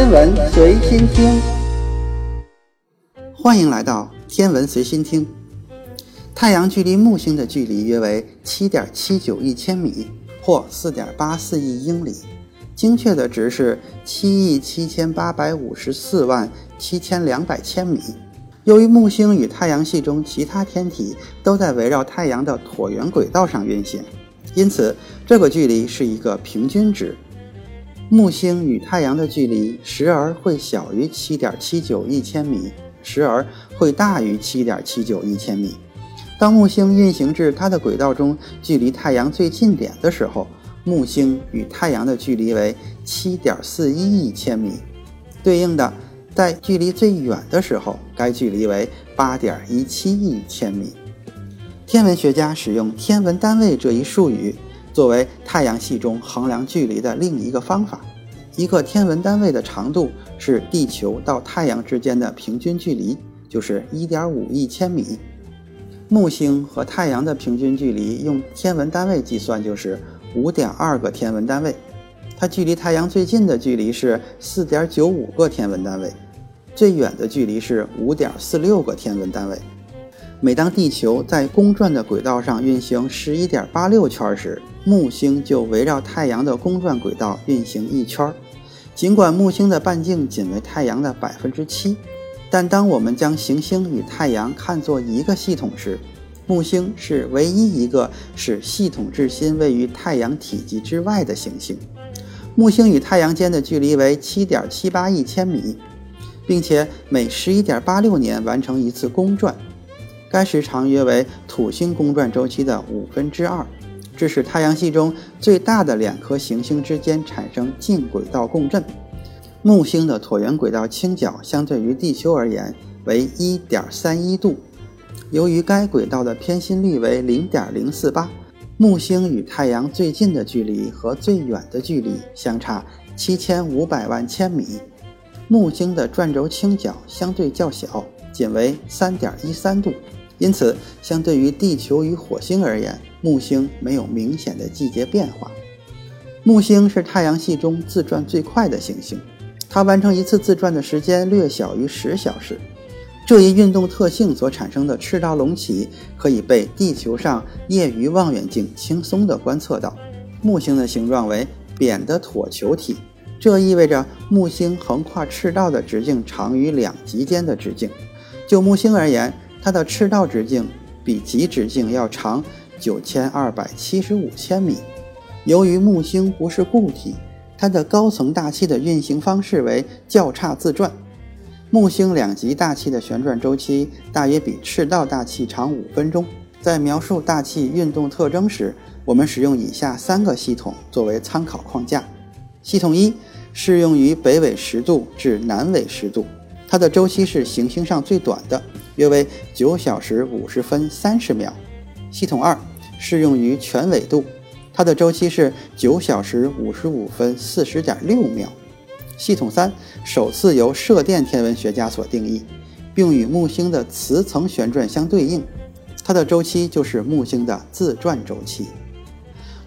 天文随心听，欢迎来到天文随心听。太阳距离木星的距离约为七点七九亿千米，或四点八四亿英里，精确的值是七亿七千八百五十四万七千两百千米。由于木星与太阳系中其他天体都在围绕太阳的椭圆轨道上运行，因此这个距离是一个平均值。木星与太阳的距离时而会小于七点七九亿千米，时而会大于七点七九亿千米。当木星运行至它的轨道中距离太阳最近点的时候，木星与太阳的距离为七点四一亿千米。对应的，在距离最远的时候，该距离为八点一七亿千米。天文学家使用天文单位这一术语。作为太阳系中衡量距离的另一个方法，一个天文单位的长度是地球到太阳之间的平均距离，就是1.5亿千米。木星和太阳的平均距离用天文单位计算就是5.2个天文单位，它距离太阳最近的距离是4.95个天文单位，最远的距离是5.46个天文单位。每当地球在公转的轨道上运行十一点八六圈时，木星就围绕太阳的公转轨道运行一圈。尽管木星的半径仅为太阳的百分之七，但当我们将行星与太阳看作一个系统时，木星是唯一一个使系统质心位于太阳体积之外的行星。木星与太阳间的距离为七点七八亿千米，并且每十一点八六年完成一次公转。该时长约为土星公转周期的五分之二，这使太阳系中最大的两颗行星之间产生近轨道共振。木星的椭圆轨道倾角相对于地球而言为一点三一度，由于该轨道的偏心率为零点零四八，木星与太阳最近的距离和最远的距离相差七千五百万千米。木星的转轴倾角相对较小，仅为三点一三度。因此，相对于地球与火星而言，木星没有明显的季节变化。木星是太阳系中自转最快的行星，它完成一次自转的时间略小于十小时。这一运动特性所产生的赤道隆起可以被地球上业余望远镜轻松地观测到。木星的形状为扁的椭球体，这意味着木星横跨赤道的直径长于两极间的直径。就木星而言，它的赤道直径比极直径要长九千二百七十五千米。由于木星不是固体，它的高层大气的运行方式为较差自转。木星两极大气的旋转周期大约比赤道大气长五分钟。在描述大气运动特征时，我们使用以下三个系统作为参考框架：系统一适用于北纬十度至南纬十度，它的周期是行星上最短的。约为九小时五十分三十秒。系统二适用于全纬度，它的周期是九小时五十五分四十点六秒。系统三首次由射电天文学家所定义，并与木星的磁层旋转相对应，它的周期就是木星的自转周期。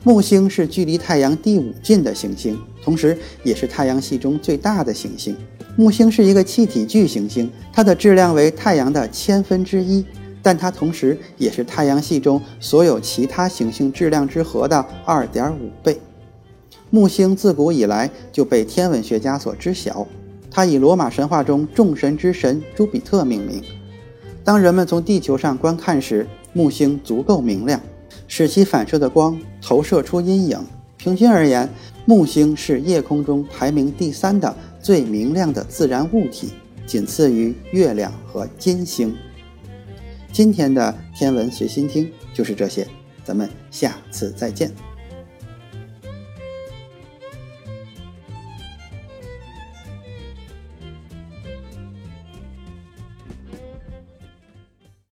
木星是距离太阳第五近的行星，同时也是太阳系中最大的行星。木星是一个气体巨行星，它的质量为太阳的千分之一，但它同时也是太阳系中所有其他行星质量之和的二点五倍。木星自古以来就被天文学家所知晓，它以罗马神话中众神之神朱比特命名。当人们从地球上观看时，木星足够明亮，使其反射的光投射出阴影。平均而言，木星是夜空中排名第三的。最明亮的自然物体，仅次于月亮和金星。今天的天文随心听就是这些，咱们下次再见。